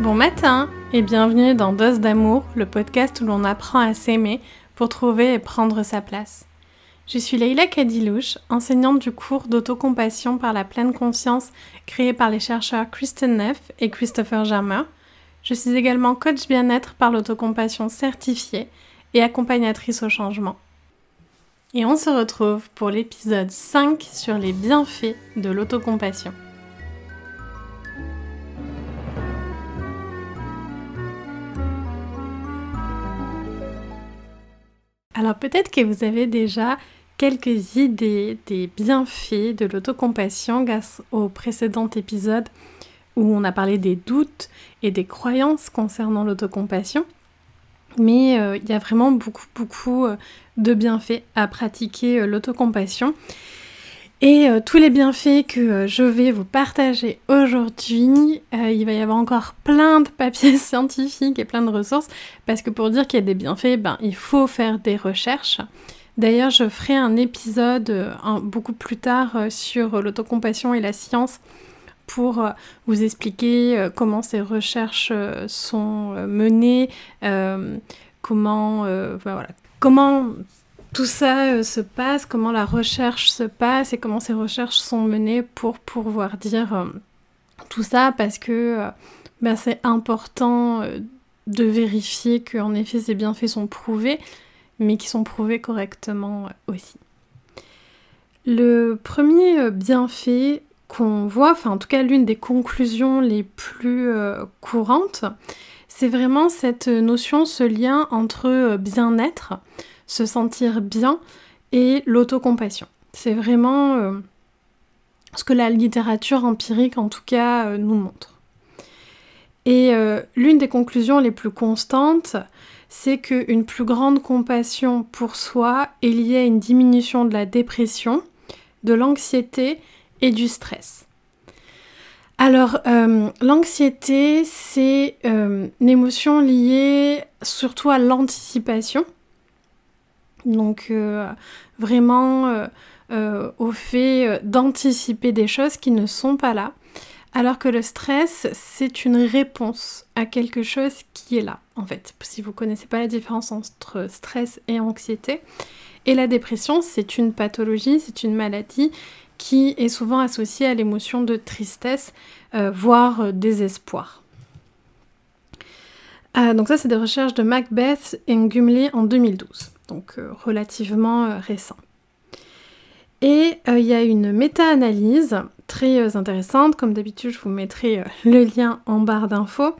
Bon matin et bienvenue dans Dose d'amour, le podcast où l'on apprend à s'aimer pour trouver et prendre sa place. Je suis Leila Kadilouche, enseignante du cours d'autocompassion par la pleine conscience créé par les chercheurs Kristen Neff et Christopher Germer. Je suis également coach bien-être par l'autocompassion certifiée et accompagnatrice au changement. Et on se retrouve pour l'épisode 5 sur les bienfaits de l'autocompassion. Alors peut-être que vous avez déjà quelques idées des bienfaits de l'autocompassion grâce au précédent épisode où on a parlé des doutes et des croyances concernant l'autocompassion. Mais euh, il y a vraiment beaucoup, beaucoup euh, de bienfaits à pratiquer euh, l'autocompassion. Et tous les bienfaits que je vais vous partager aujourd'hui, il va y avoir encore plein de papiers scientifiques et plein de ressources, parce que pour dire qu'il y a des bienfaits, ben, il faut faire des recherches. D'ailleurs, je ferai un épisode beaucoup plus tard sur l'autocompassion et la science pour euh, vous expliquer euh, comment ces recherches euh, sont menées, comment, voilà, comment tout ça se passe, comment la recherche se passe et comment ces recherches sont menées pour pouvoir dire tout ça parce que ben, c'est important de vérifier qu'en effet ces bienfaits sont prouvés, mais qui sont prouvés correctement aussi. Le premier bienfait, qu'on voit, enfin en tout cas l'une des conclusions les plus euh, courantes, c'est vraiment cette notion, ce lien entre euh, bien-être, se sentir bien et l'autocompassion. C'est vraiment euh, ce que la littérature empirique en tout cas nous montre. Et l'une des conclusions les plus constantes, c'est qu'une plus grande compassion pour soi est liée à une diminution de la dépression, de l'anxiété et du stress. Alors, euh, l'anxiété, c'est euh, une émotion liée surtout à l'anticipation. Donc, euh, vraiment au fait d'anticiper des choses qui ne sont pas là. Alors que le stress, c'est une réponse à quelque chose qui est là, en fait. Si vous ne connaissez pas la différence entre stress et anxiété. Et la dépression, c'est une pathologie, c'est une maladie qui est souvent associée à l'émotion de tristesse, euh, voire euh, désespoir. Euh, donc ça, c'est des recherches de Macbeth et Gumley en 2012, donc relativement récent. Et il y a une méta-analyse très intéressante, comme d'habitude je vous mettrai le lien en barre d'infos,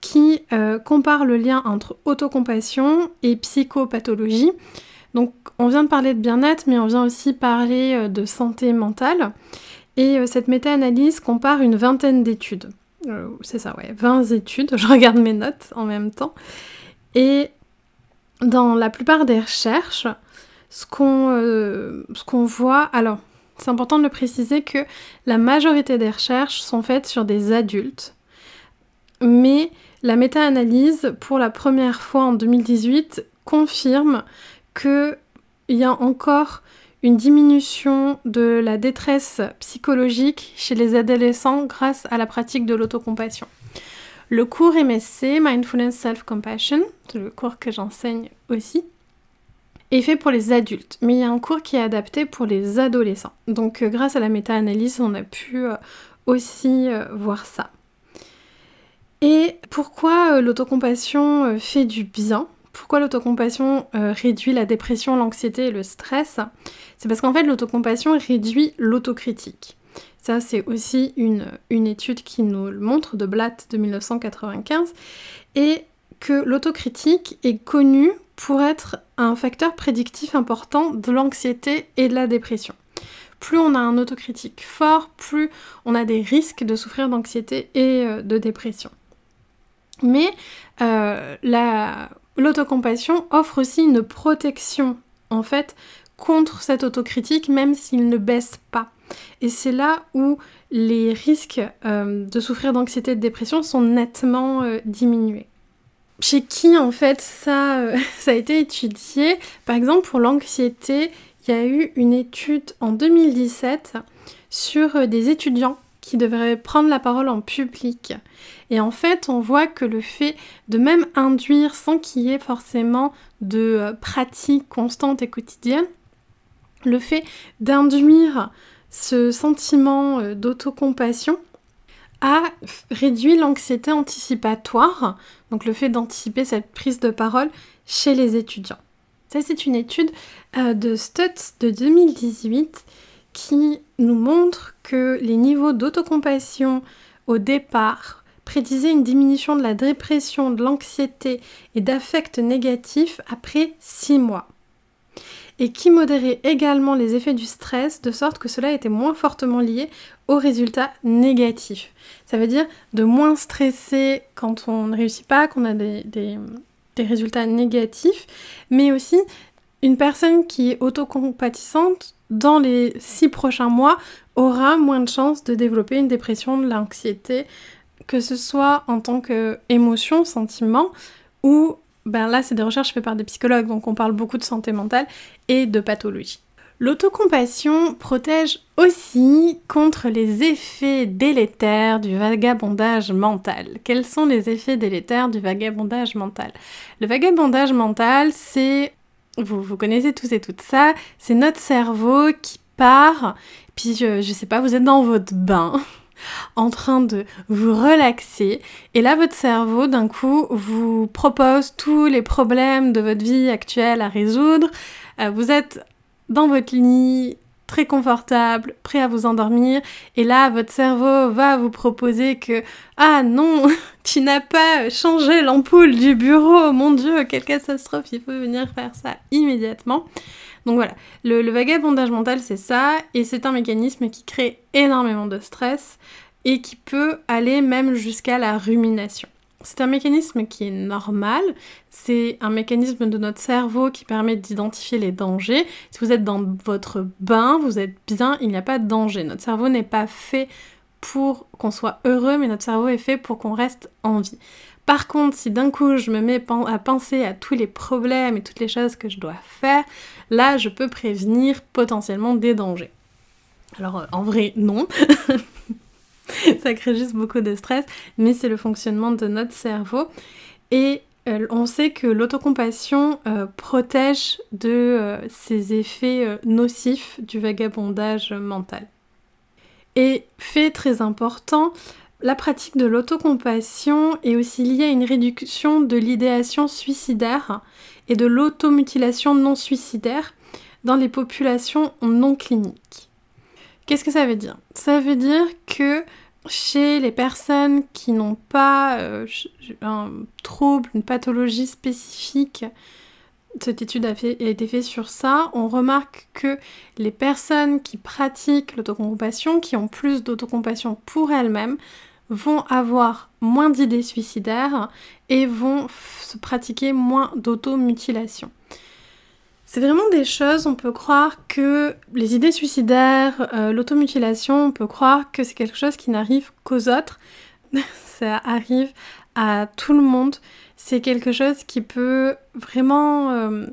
qui compare le lien entre autocompassion et psychopathologie. Donc on vient de parler de bien-être, mais on vient aussi parler euh, de santé mentale. Et euh, cette méta-analyse compare une vingtaine d'études. Euh, c'est ça, ouais, 20 études. Je regarde mes notes en même temps. Et dans la plupart des recherches, ce qu'on voit, alors c'est important de le préciser que la majorité des recherches sont faites sur des adultes, mais la méta-analyse, pour la première fois en 2018, confirme qu'il y a encore une diminution de la détresse psychologique chez les adolescents grâce à la pratique de l'autocompassion. Le cours MSC, Mindfulness Self-Compassion, c'est le cours que j'enseigne aussi, est fait pour les adultes, mais il y a un cours qui est adapté pour les adolescents. Donc euh, grâce à la méta-analyse, on a pu euh, aussi euh, voir ça. Et pourquoi l'autocompassion fait du bien? Pourquoi l'autocompassion réduit la dépression, l'anxiété et le stress? C'est parce qu'en fait l'autocompassion réduit l'autocritique. Ça c'est aussi une, étude qui nous le montre de Blatt de 1995 et que l'autocritique est connue pour être un facteur prédictif important de l'anxiété et de la dépression. Plus on a un autocritique fort, plus on a des risques de souffrir d'anxiété et euh, de dépression. Mais euh, la, l'autocompassion offre aussi une protection, en fait, contre cette autocritique, même s'il ne baisse pas. Et c'est là où les risques euh, de souffrir d'anxiété et de dépression sont nettement euh, diminués. Chez qui, en fait, ça, euh, ça a été étudié? Par exemple, pour l'anxiété, il y a eu une étude en 2017 sur des étudiants qui devrait prendre la parole en public. Et en fait, on voit que le fait de même induire sans qu'il y ait forcément de pratique constante et quotidienne, le fait d'induire ce sentiment euh, d'autocompassion a réduit l'anxiété anticipatoire, donc le fait d'anticiper cette prise de parole chez les étudiants. Ça, c'est une étude euh, de Stutz de 2018 qui nous montre que les niveaux d'autocompassion au départ prédisaient une diminution de la dépression, de l'anxiété et d'affects négatifs après 6 mois. Et qui modérait également les effets du stress de sorte que cela était moins fortement lié aux résultats négatifs. Ça veut dire de moins stresser quand on ne réussit pas, qu'on a des, résultats négatifs, mais aussi une personne qui est autocompatissante dans les six prochains mois aura moins de chances de développer une dépression, de l'anxiété, que ce soit en tant qu'émotion, sentiment, ou ben là c'est des recherches faites par des psychologues, donc on parle beaucoup de santé mentale et de pathologie. L'autocompassion protège aussi contre les effets délétères du vagabondage mental. Quels sont les effets délétères du vagabondage mental? Le vagabondage mental, c'est, vous, vous connaissez tous et toutes ça, c'est notre cerveau qui part, puis je, je sais pas, vous êtes dans votre bain, en train de vous relaxer. Et là, votre cerveau, d'un coup, vous propose tous les problèmes de votre vie actuelle à résoudre. Euh, vous êtes dans votre lit, très confortable, prêt à vous endormir, et là votre cerveau va vous proposer que ah non, tu n'as pas changé l'ampoule du bureau, mon dieu, quelle catastrophe, il faut venir faire ça immédiatement. Donc voilà, le, le vagabondage mental c'est ça, et c'est un mécanisme qui crée énormément de stress et qui peut aller même jusqu'à la rumination. C'est un mécanisme qui est normal, c'est un mécanisme de notre cerveau qui permet d'identifier les dangers. Si vous êtes dans votre bain, vous êtes bien, il n'y a pas de danger. Notre cerveau n'est pas fait pour qu'on soit heureux, mais notre cerveau est fait pour qu'on reste en vie. Par contre, si d'un coup je me mets à penser à tous les problèmes et toutes les choses que je dois faire, là je peux prévenir potentiellement des dangers. Alors euh, en vrai, non. ça crée juste beaucoup de stress, mais c'est le fonctionnement de notre cerveau. Et euh, on sait que l'autocompassion euh, protège de ces effets nocifs du vagabondage mental. Et fait très important, la pratique de l'autocompassion est aussi liée à une réduction de l'idéation suicidaire et de l'automutilation non suicidaire dans les populations non cliniques. Qu'est-ce que ça veut dire? Ça veut dire que chez les personnes qui n'ont pas euh, un trouble, une pathologie spécifique, cette étude a, a, été faite sur ça, on remarque que les personnes qui pratiquent l'autocompassion, qui ont plus d'autocompassion pour elles-mêmes, vont avoir moins d'idées suicidaires et vont se pratiquer moins d'automutilation. C'est vraiment des choses, on peut croire que les idées suicidaires, euh, l'automutilation, on peut croire que c'est quelque chose qui n'arrive qu'aux autres. Ça arrive à tout le monde. C'est quelque chose qui peut vraiment euh,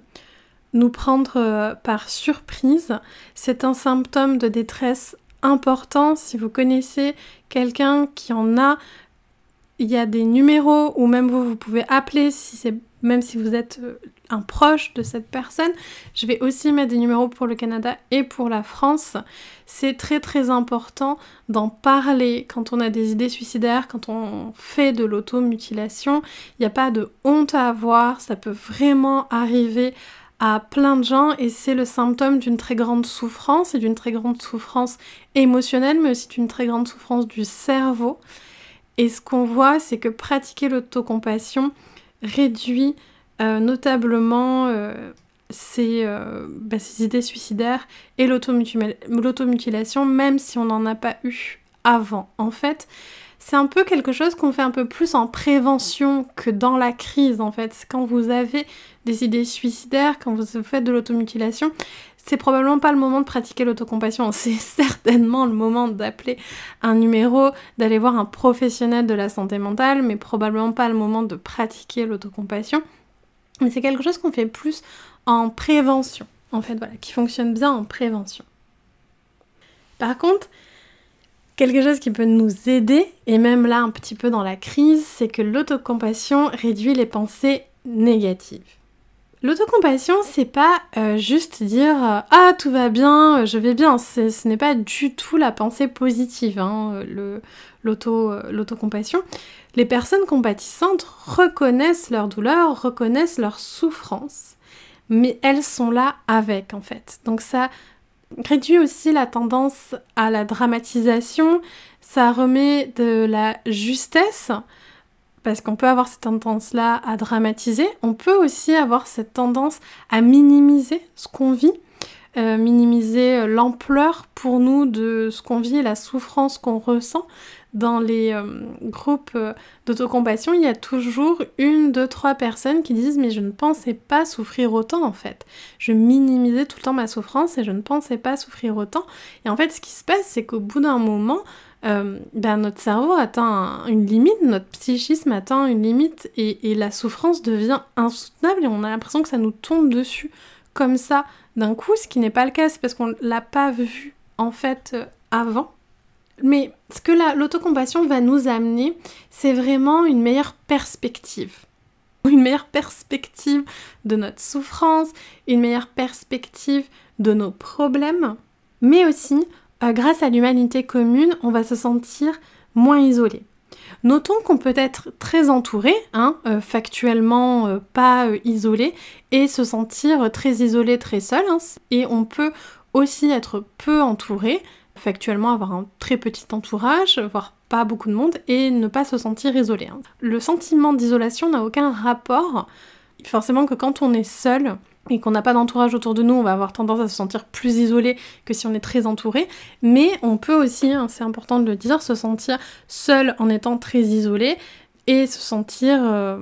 nous prendre euh, par surprise. C'est un symptôme de détresse important. Si vous connaissez quelqu'un qui en a, il y a des numéros ou même vous, pouvez appeler si c'est même si vous êtes euh, un proche de cette personne. Je vais aussi mettre des numéros pour le Canada et pour la France. C'est très très important d'en parler quand on a des idées suicidaires, quand on fait de l'automutilation. Il n'y a pas de honte à avoir, ça peut vraiment arriver à plein de gens et c'est le symptôme d'une très grande souffrance et d'une très grande souffrance émotionnelle mais aussi d'une très grande souffrance du cerveau. Et ce qu'on voit, c'est que pratiquer l'autocompassion réduit euh, notablement euh, euh, bah, ces, idées suicidaires et l'automutilation, même si on n'en a pas eu avant. En fait, c'est un peu quelque chose qu'on fait un peu plus en prévention que dans la crise, en fait. Quand vous avez des idées suicidaires, quand vous faites de l'automutilation, c'est probablement pas le moment de pratiquer l'autocompassion, c'est certainement le moment d'appeler un numéro, d'aller voir un professionnel de la santé mentale, mais probablement pas le moment de pratiquer l'autocompassion. Mais c'est quelque chose qu'on fait plus en prévention, en fait, voilà, qui fonctionne bien en prévention. Par contre, Quelque chose qui peut nous aider, et même là un petit peu dans la crise, c'est que l'autocompassion réduit les pensées négatives. L'autocompassion, c'est pas euh, juste dire euh, ah tout va bien, je vais bien. Ce n'est pas du tout la pensée positive, hein, l'autocompassion. Les personnes compatissantes reconnaissent leur douleur, reconnaissent leur souffrance, mais elles sont là avec en fait. Donc ça réduit aussi la tendance à la dramatisation, ça remet de la justesse parce qu'on peut avoir cette tendance-là à dramatiser, on peut aussi avoir cette tendance à minimiser ce qu'on vit, euh, minimiser euh, l'ampleur pour nous de ce qu'on vit, la souffrance qu'on ressent. Dans les euh, groupes d'autocompassion, il y a toujours une, deux, trois personnes qui disent mais je ne pensais pas souffrir autant en fait. Je minimisais tout le temps ma souffrance et je ne pensais pas souffrir autant. Et en fait, ce qui se passe, c'est qu'au bout d'un moment, euh, ben, notre cerveau atteint une limite, notre psychisme atteint une limite et, la souffrance devient insoutenable et on a l'impression que ça nous tombe dessus comme ça d'un coup, ce qui n'est pas le cas, c'est parce qu'on l'a pas vu en fait euh, avant. Mais ce que l'autocompassion va nous amener, c'est vraiment une meilleure perspective. Une meilleure perspective de notre souffrance, une meilleure perspective de nos problèmes, mais aussi euh, grâce à l'humanité commune, on va se sentir moins isolé. Notons qu'on peut être très entouré, hein, euh, factuellement euh, pas isolé, et se sentir très isolé, très seul. Hein. et on peut aussi être peu entouré, factuellement avoir un très petit entourage, voire pas beaucoup de monde, et ne pas se sentir isolé. Hein. Le sentiment d'isolation n'a aucun rapport. Forcément que quand on est seul, et qu'on n'a pas d'entourage autour de nous, on va avoir tendance à se sentir plus isolé que si on est très entouré. Mais on peut aussi, hein, c'est important de le dire, se sentir seul en étant très isolé et se sentir euh,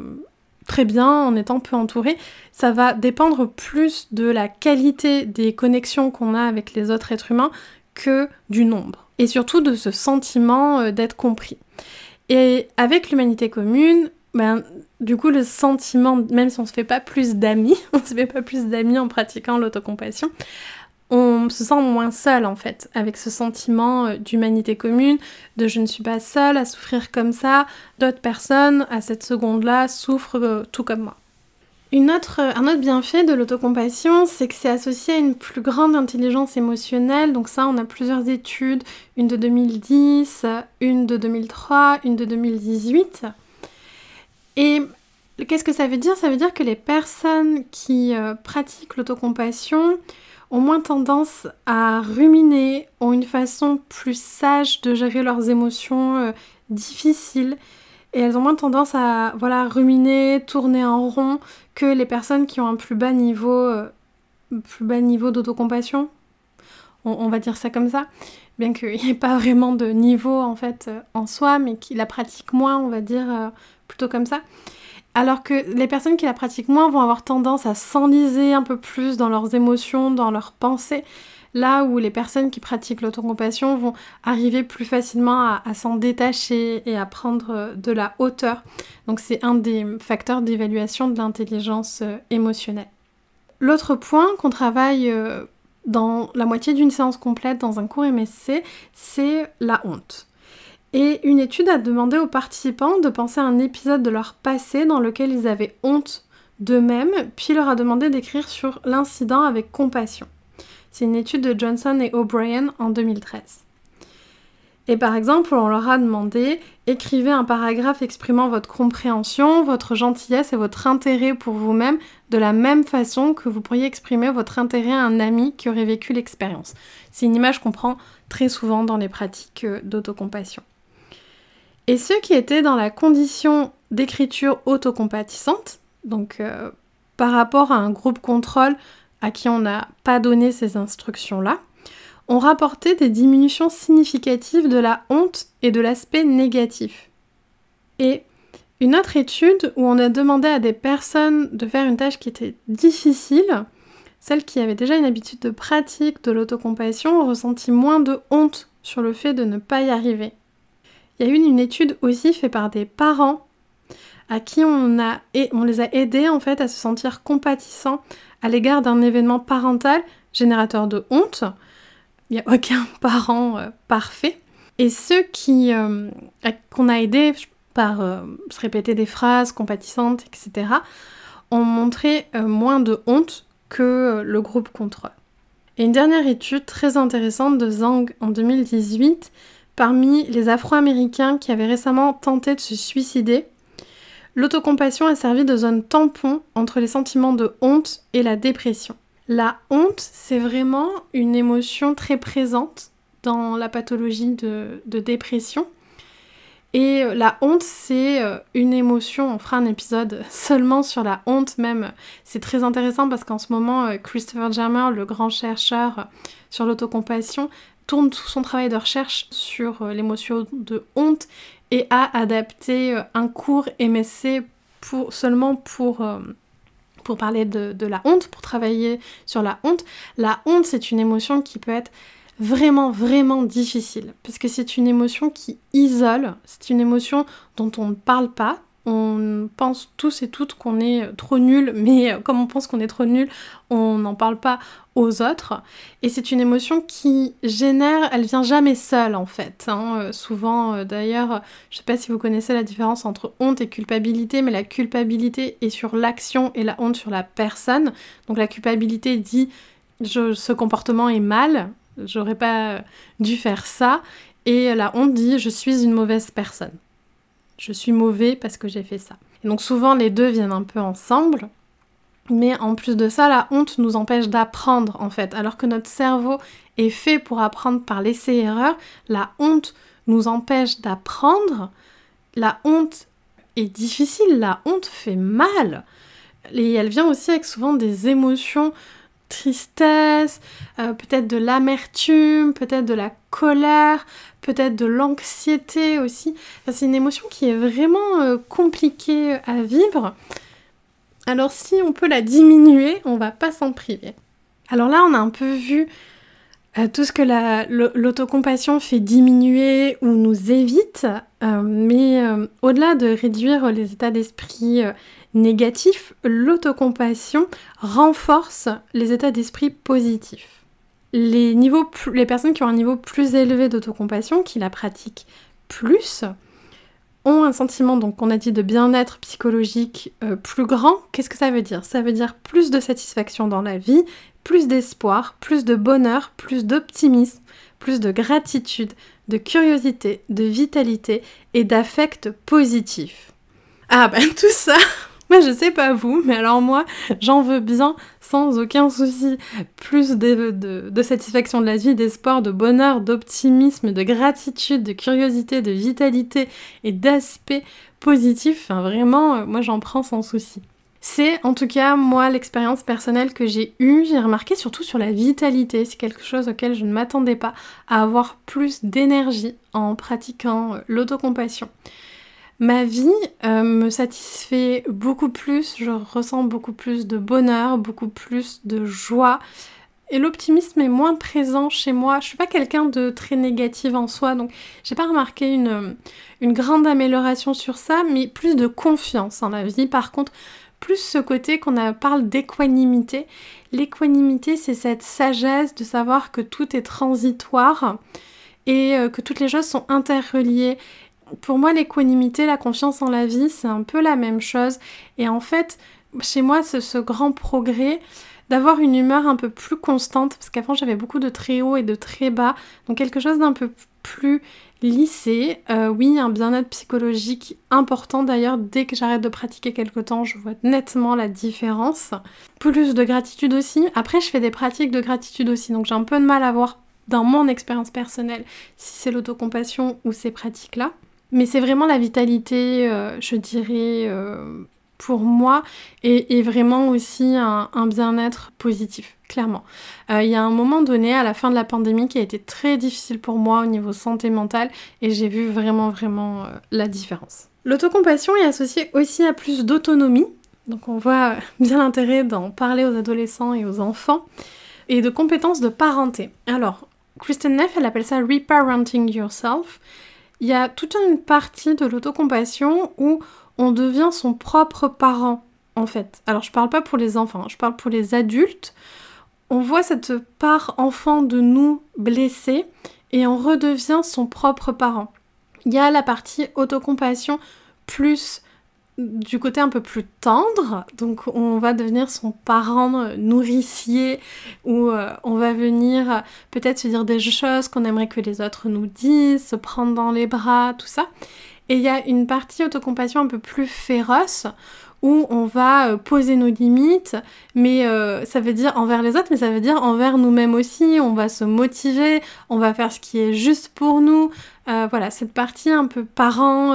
très bien en étant peu entouré. Ça va dépendre plus de la qualité des connexions qu'on a avec les autres êtres humains que du nombre. Et surtout de ce sentiment euh, d'être compris. Et avec l'humanité commune, ben, du coup, le sentiment, même si on se fait pas plus d'amis, on se fait pas plus d'amis en pratiquant l'autocompassion, on se sent moins seul en fait, avec ce sentiment euh, d'humanité commune, de je ne suis pas seule à souffrir comme ça, d'autres personnes à cette seconde-là souffrent euh, tout comme moi. Un autre bienfait de l'autocompassion, c'est que c'est associé à une plus grande intelligence émotionnelle. Donc ça, on a plusieurs études, une de 2010, une de 2003, une de 2018. Et qu'est-ce que ça veut dire? Ça veut dire que les personnes qui euh, pratiquent l'autocompassion ont moins tendance à ruminer, ont une façon plus sage de gérer leurs émotions euh, difficiles et elles ont moins tendance à voilà ruminer, tourner en rond que les personnes qui ont un plus bas niveau euh, plus bas niveau d'autocompassion. On, va dire ça comme ça, bien qu'il n'y ait pas vraiment de niveau en fait en soi, mais qui la pratiquent moins, on va dire plutôt comme ça. Alors que les personnes qui la pratiquent moins vont avoir tendance à s'enliser un peu plus dans leurs émotions, dans leurs pensées, là où les personnes qui pratiquent l'autocompassion vont arriver plus facilement à, s'en détacher et à prendre euh, de la hauteur. Donc c'est un des facteurs d'évaluation de l'intelligence euh, émotionnelle. L'autre point qu'on travaille euh, dans la moitié d'une séance complète dans un cours MSC, c'est la honte. Et une étude a demandé aux participants de penser à un épisode de leur passé dans lequel ils avaient honte d'eux-mêmes, puis leur a demandé d'écrire sur l'incident avec compassion. C'est une étude de Johnson et O'Brien en 2013. Et par exemple, on leur a demandé écrivez un paragraphe exprimant votre compréhension, votre gentillesse et votre intérêt pour vous-même de la même façon que vous pourriez exprimer votre intérêt à un ami qui aurait vécu l'expérience. C'est une image qu'on prend très souvent dans les pratiques euh, d'autocompassion. Et ceux qui étaient dans la condition d'écriture autocompatissante, donc euh, par rapport à un groupe contrôle à qui on n'a pas donné ces instructions-là, ont rapporté des diminutions significatives de la honte et de l'aspect négatif. Et une autre étude où on a demandé à des personnes de faire une tâche qui était difficile, celles qui avaient déjà une habitude de pratique de l'autocompassion ont ressenti moins de honte sur le fait de ne pas y arriver. Il y a eu une étude aussi faite par des parents à qui on, a, les a aidés en fait à se sentir compatissants à l'égard d'un événement parental générateur de honte. Il n'y a aucun parent euh, parfait. Et ceux qui qu'on a aidés par se répéter des phrases compatissantes, etc., ont montré moins de honte que le groupe contrôle. Et une dernière étude très intéressante de Zhang en 2018, parmi les Afro-Américains qui avaient récemment tenté de se suicider, l'autocompassion a servi de zone tampon entre les sentiments de honte et la dépression. La honte, c'est vraiment une émotion très présente dans la pathologie de, dépression. Et euh, la honte, c'est euh, une émotion. On fera un épisode seulement sur la honte, même. C'est très intéressant parce qu'en ce moment, euh, Christopher Jammer, le grand chercheur sur l'autocompassion, tourne tout son travail de recherche sur l'émotion de honte et a adapté un cours MSC pour, seulement pour, pour parler de, de la honte, pour travailler sur la honte. La honte, c'est une émotion qui peut être vraiment, vraiment difficile. Parce que c'est une émotion qui isole, c'est une émotion dont on ne parle pas. On pense tous et toutes qu'on est trop nul, mais comme on pense qu'on est trop nul, on n'en parle pas aux autres. Et c'est une émotion qui génère, elle vient jamais seule en fait. Hein. Euh, souvent, euh, d'ailleurs, je sais pas si vous connaissez la différence entre honte et culpabilité, mais la culpabilité est sur l'action et la honte sur la personne. Donc la culpabilité dit je, ce comportement est mal, j'aurais pas dû faire ça. Et la honte dit je suis une mauvaise personne. Je suis mauvais parce que j'ai fait ça. Donc souvent les deux viennent un peu ensemble. Mais en plus de ça, la honte nous empêche d'apprendre en fait. Alors que notre cerveau est fait pour apprendre par l'essai-erreur, la honte nous empêche d'apprendre. La honte est difficile, la honte fait mal. Et elle vient aussi avec souvent des émotions tristesse, euh, peut-être de l'amertume, peut-être de la colère, peut-être de l'anxiété aussi. c'est une émotion qui est vraiment euh, compliquée à vivre. Alors si on peut la diminuer, on va pas s'en priver. Alors là, on a un peu vu euh, tout ce que l'autocompassion fait diminuer ou nous évite, mais au-delà de réduire les états d'esprit négatif, l'autocompassion renforce les états d'esprit positifs. Les, personnes qui ont un niveau plus élevé d'autocompassion, qui la pratiquent plus, ont un sentiment, donc on a dit, de bien-être psychologique euh, plus grand. Qu'est-ce que ça veut dire? Ça veut dire plus de satisfaction dans la vie, plus d'espoir, plus de bonheur, plus d'optimisme, plus de gratitude, de curiosité, de vitalité et d'affect positif. Ah ben tout ça, moi, je sais pas vous, mais alors moi, j'en veux bien sans aucun souci. Plus de, satisfaction de la vie, d'espoir, de bonheur, d'optimisme, de gratitude, de curiosité, de vitalité et d'aspect positif. Vraiment, euh, moi, j'en prends sans souci. C'est en tout cas moi l'expérience personnelle que j'ai eue, j'ai remarqué surtout sur la vitalité, c'est quelque chose auquel je ne m'attendais pas, à avoir plus d'énergie en pratiquant euh, l'autocompassion. Ma vie euh, me satisfait beaucoup plus, je ressens beaucoup plus de bonheur, beaucoup plus de joie. Et l'optimisme est moins présent chez moi. Je suis pas quelqu'un de très négatif en soi, donc j'ai pas remarqué une, une grande amélioration sur ça, mais plus de confiance en la vie. Par contre, plus ce côté qu'on parle d'équanimité. L'équanimité, c'est cette sagesse de savoir que tout est transitoire et euh, que toutes les choses sont interreliées pour moi, l'équanimité, la confiance en la vie, c'est un peu la même chose. Et en fait, chez moi, c'est ce grand progrès d'avoir une humeur un peu plus constante, parce qu'avant j'avais beaucoup de très haut et de très bas, donc quelque chose d'un peu plus lissé. Euh, oui, un bien-être psychologique important d'ailleurs, dès que j'arrête de pratiquer quelque temps, je vois nettement la différence. Plus de gratitude aussi. Après, je fais des pratiques de gratitude aussi, donc j'ai un peu de mal à voir dans mon expérience personnelle si c'est l'autocompassion ou ces pratiques-là. Mais c'est vraiment la vitalité, euh, je dirais, euh, pour moi, et, vraiment aussi un, bien-être positif, clairement. Euh, il y a un moment donné, à la fin de la pandémie, qui a été très difficile pour moi au niveau santé mentale, et j'ai vu vraiment, vraiment la différence. L'autocompassion est associée aussi à plus d'autonomie, donc on voit bien l'intérêt d'en parler aux adolescents et aux enfants, et de compétences de parenté. Alors, Kristen Neff, elle appelle ça reparenting yourself il y a toute une partie de l'autocompassion où on devient son propre parent, en fait. Alors, je parle pas pour les enfants, hein, je parle pour les adultes. On voit cette part enfant de nous blessée et on redevient son propre parent. Il y a la partie autocompassion plus du côté un peu plus tendre, donc on va devenir son parent nourricier, ou euh, on va venir peut-être se dire des choses qu'on aimerait que les autres nous disent, se prendre dans les bras, tout ça. Et il y a une partie autocompassion un peu plus féroce, où on va poser nos limites, mais ça veut dire envers les autres, mais ça veut dire envers nous-mêmes aussi, on va se motiver, on va faire ce qui est juste pour nous. voilà, cette partie un peu parent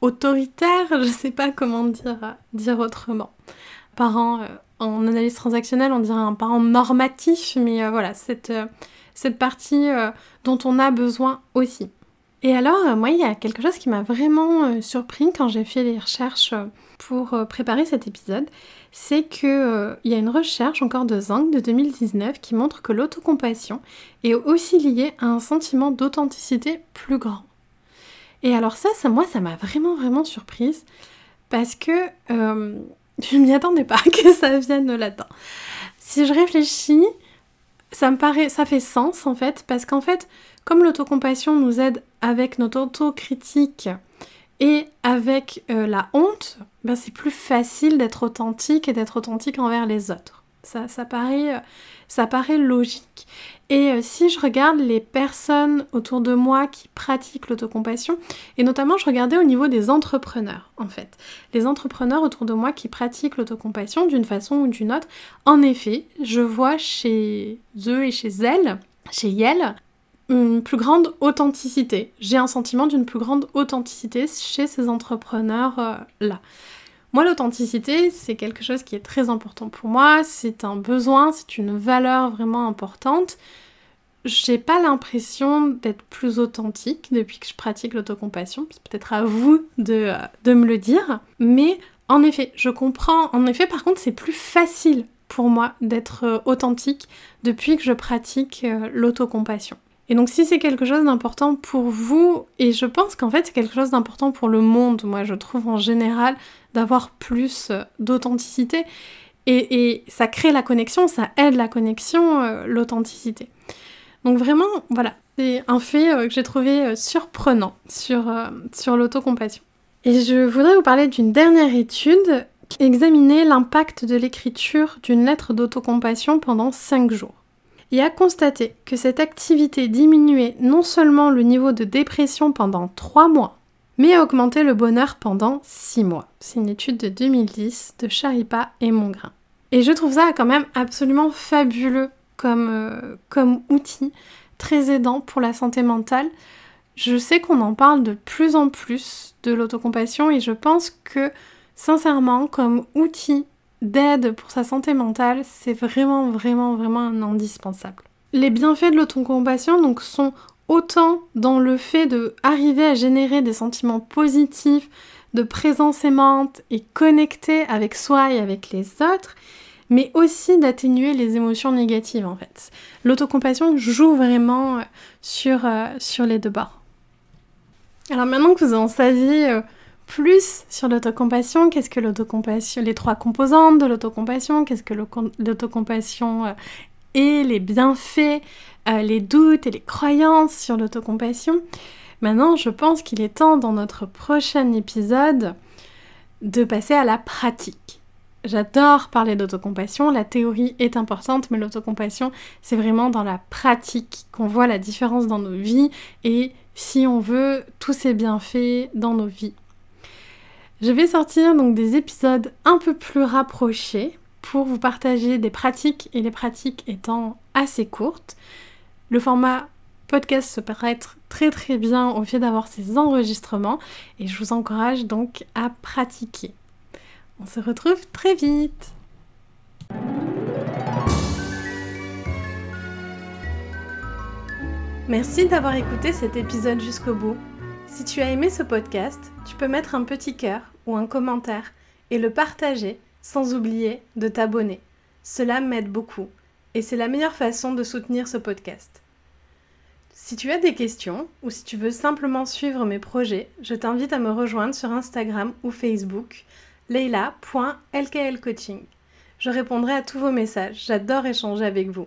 autoritaire, je sais pas comment dire, dire autrement. Parent, euh, en analyse transactionnelle, on dirait un parent normatif, mais euh, voilà, cette, euh, cette partie dont on a besoin aussi. Et alors, moi, il y a quelque chose qui m'a vraiment surpris quand j'ai fait les recherches pour préparer cet épisode, c'est qu'il y a une recherche encore de Zang de 2019 qui montre que l'autocompassion est aussi liée à un sentiment d'authenticité plus grand. Et alors ça, ça moi, ça m'a vraiment, vraiment surprise parce que euh, je ne m'y attendais pas que ça vienne là-dedans. Si je réfléchis, ça me paraît, ça fait sens en fait, parce qu'en fait, comme l'autocompassion nous aide avec notre autocritique et avec euh, la honte, ben c'est plus facile d'être authentique et d'être authentique envers les autres. Ça, ça, paraît, euh, ça paraît logique. Et euh, si je regarde les personnes autour de moi qui pratiquent l'autocompassion, et notamment je regardais au niveau des entrepreneurs en fait, les entrepreneurs autour de moi qui pratiquent l'autocompassion d'une façon ou d'une autre, en effet, je vois chez eux et chez elles, chez elles, une plus grande authenticité. J'ai un sentiment d'une plus grande authenticité chez ces entrepreneurs-là. Euh, moi, l'authenticité, c'est quelque chose qui est très important pour moi, c'est un besoin, c'est une valeur vraiment importante. J'ai pas l'impression d'être plus authentique depuis que je pratique l'autocompassion, c'est peut-être à vous de, de me le dire, mais en effet, je comprends, en effet, par contre, c'est plus facile pour moi d'être euh, authentique depuis que je pratique euh, l'autocompassion. Et donc si c'est quelque chose d'important pour vous, et je pense qu'en fait c'est quelque chose d'important pour le monde, moi je trouve en général, d'avoir plus euh, d'authenticité. Et, ça crée la connexion, ça aide la connexion, euh, l'authenticité. Donc vraiment, voilà, c'est un fait euh, que j'ai trouvé surprenant sur, sur l'autocompassion. Et je voudrais vous parler d'une dernière étude qui examinait l'impact de l'écriture d'une lettre d'autocompassion pendant 5 jours et a constaté que cette activité diminuait non seulement le niveau de dépression pendant 3 mois, mais a augmenté le bonheur pendant 6 mois. C'est une étude de 2010 de Charipa et Mongrain. Et je trouve ça quand même absolument fabuleux euh, comme outil, très aidant pour la santé mentale. Je sais qu'on en parle de plus en plus de l'autocompassion et je pense que sincèrement, comme outil d'aide pour sa santé mentale, c'est vraiment, vraiment, vraiment un indispensable. Les bienfaits de l'autocompassion donc sont autant dans le fait de arriver à générer des sentiments positifs, de présence aimante et connecter avec soi et avec les autres, mais aussi d'atténuer les émotions négatives en fait. L'autocompassion joue vraiment euh, sur, euh, sur les deux bords. Alors maintenant que vous en savez euh, plus sur l'autocompassion, qu'est-ce que l'autocompassion, les trois composantes de l'autocompassion, qu'est-ce que l'autocompassion et les bienfaits euh, les doutes et les croyances sur l'autocompassion? Maintenant, je pense qu'il est temps dans notre prochain épisode de passer à la pratique. J'adore parler d'autocompassion, la théorie est importante, mais l'autocompassion, c'est vraiment dans la pratique qu'on voit la différence dans nos vies et si on veut tous ces bienfaits dans nos vies. Je vais sortir donc des épisodes un peu plus rapprochés pour vous partager des pratiques et les pratiques étant assez courtes. Le format podcast se prête très très bien au fait d'avoir ces enregistrements et je vous encourage donc à pratiquer. On se retrouve très vite Merci d'avoir écouté cet épisode jusqu'au bout. Si tu as aimé ce podcast, tu peux mettre un petit cœur ou un commentaire et le partager sans oublier de t'abonner. Cela m'aide beaucoup et c'est la meilleure façon de soutenir ce podcast. Si tu as des questions ou si tu veux simplement suivre mes projets, je t'invite à me rejoindre sur Instagram ou Facebook leila.lklcoaching. Je répondrai à tous vos messages, j'adore échanger avec vous.